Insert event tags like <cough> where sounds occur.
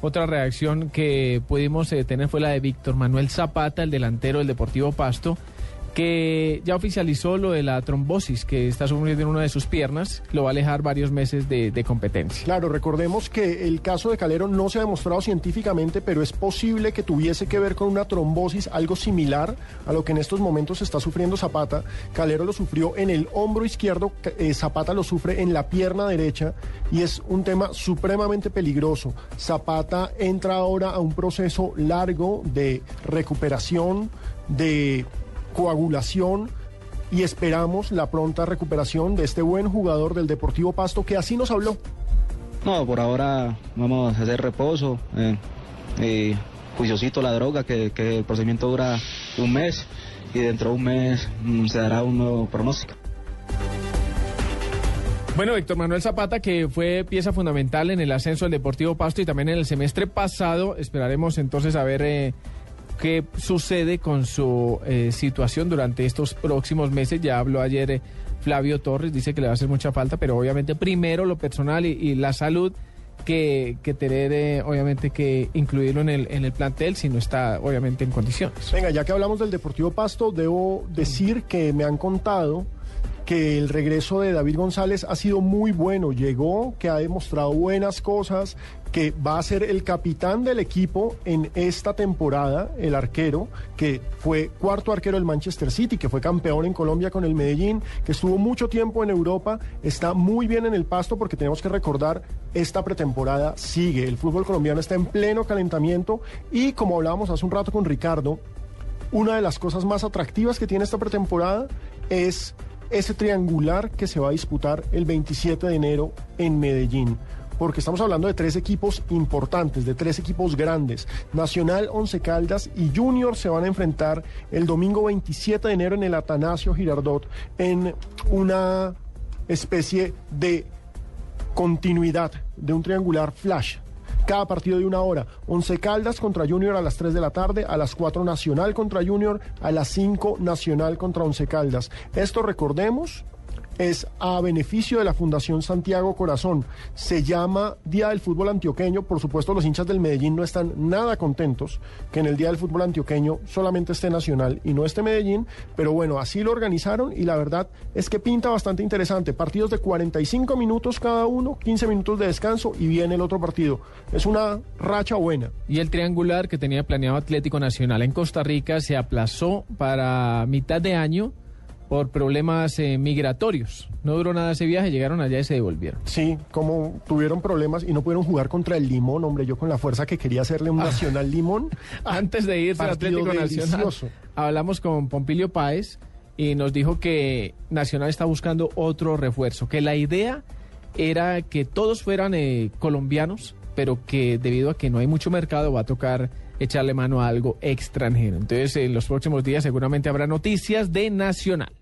otra reacción que pudimos eh, tener fue la de Víctor Manuel Zapata, el delantero del Deportivo Pasto, que ya oficializó lo de la trombosis que está sufriendo en una de sus piernas, lo va a alejar varios meses de, competencia. Claro, recordemos que el caso de Calero no se ha demostrado científicamente, pero es posible que tuviese que ver con una trombosis, algo similar a lo que en estos momentos está sufriendo Zapata. Calero lo sufrió en el hombro izquierdo, eh, Zapata lo sufre en la pierna derecha y es un tema supremamente peligroso. Zapata entra ahora a un proceso largo de recuperación, de coagulación y esperamos la pronta recuperación de este buen jugador del Deportivo Pasto que así nos habló. No, por ahora vamos a hacer reposo, eh, y juiciosito la droga, que, que, el procedimiento dura un mes y dentro de un mes mm, se dará un nuevo pronóstico. Bueno, Víctor Manuel Zapata, que fue pieza fundamental en el ascenso del Deportivo Pasto y también en el semestre pasado, esperaremos entonces a ver... Eh, qué sucede con su eh, situación durante estos próximos meses. Ya habló ayer eh, Flavio Torres, dice que le va a hacer mucha falta, pero obviamente primero lo personal y, la salud que, que tener, eh, obviamente, que incluirlo en el, en el plantel si no está, obviamente, en condiciones. Venga, ya que hablamos del Deportivo Pasto, debo decir que me han contado que el regreso de David González ha sido muy bueno. Llegó, que ha demostrado buenas cosas, que va a ser el capitán del equipo en esta temporada, el arquero, que fue cuarto arquero del Manchester City, que fue campeón en Colombia con el Medellín, que estuvo mucho tiempo en Europa, está muy bien en el pasto porque tenemos que recordar, esta pretemporada sigue. El fútbol colombiano está en pleno calentamiento y como hablábamos hace un rato con Ricardo, una de las cosas más atractivas que tiene esta pretemporada es ese triangular que se va a disputar el 27 de enero en Medellín. Porque estamos hablando de tres equipos importantes, de tres equipos grandes. Nacional, Once Caldas y Junior se van a enfrentar el domingo 27 de enero en el Atanasio Girardot en una especie de continuidad de un triangular flash cada partido de una hora. Once Caldas contra Junior a las 3 de la tarde, a las 4 Nacional contra Junior, a las 5 Nacional contra Once Caldas. Esto recordemos es a beneficio de la Fundación Santiago Corazón. Se llama Día del Fútbol Antioqueño. Por supuesto, los hinchas del Medellín no están nada contentos que en el Día del Fútbol Antioqueño solamente esté Nacional y no esté Medellín. Pero bueno, así lo organizaron y la verdad es que pinta bastante interesante. Partidos de 45 minutos cada uno, 15 minutos de descanso y viene el otro partido. Es una racha buena. Y el triangular que tenía planeado Atlético Nacional en Costa Rica se aplazó para mitad de año por problemas eh, migratorios. No duró nada ese viaje, llegaron allá y se devolvieron. Sí, como tuvieron problemas y no pudieron jugar contra el Limón, hombre, yo con la fuerza que quería hacerle un ah. Nacional Limón. <laughs> Antes de irse al Atlético Nacional, hablamos con Pompilio Páez y nos dijo que Nacional está buscando otro refuerzo, que la idea era que todos fueran eh, colombianos, pero que debido a que no hay mucho mercado va a tocar echarle mano a algo extranjero. Entonces, en los próximos días seguramente habrá noticias de Nacional.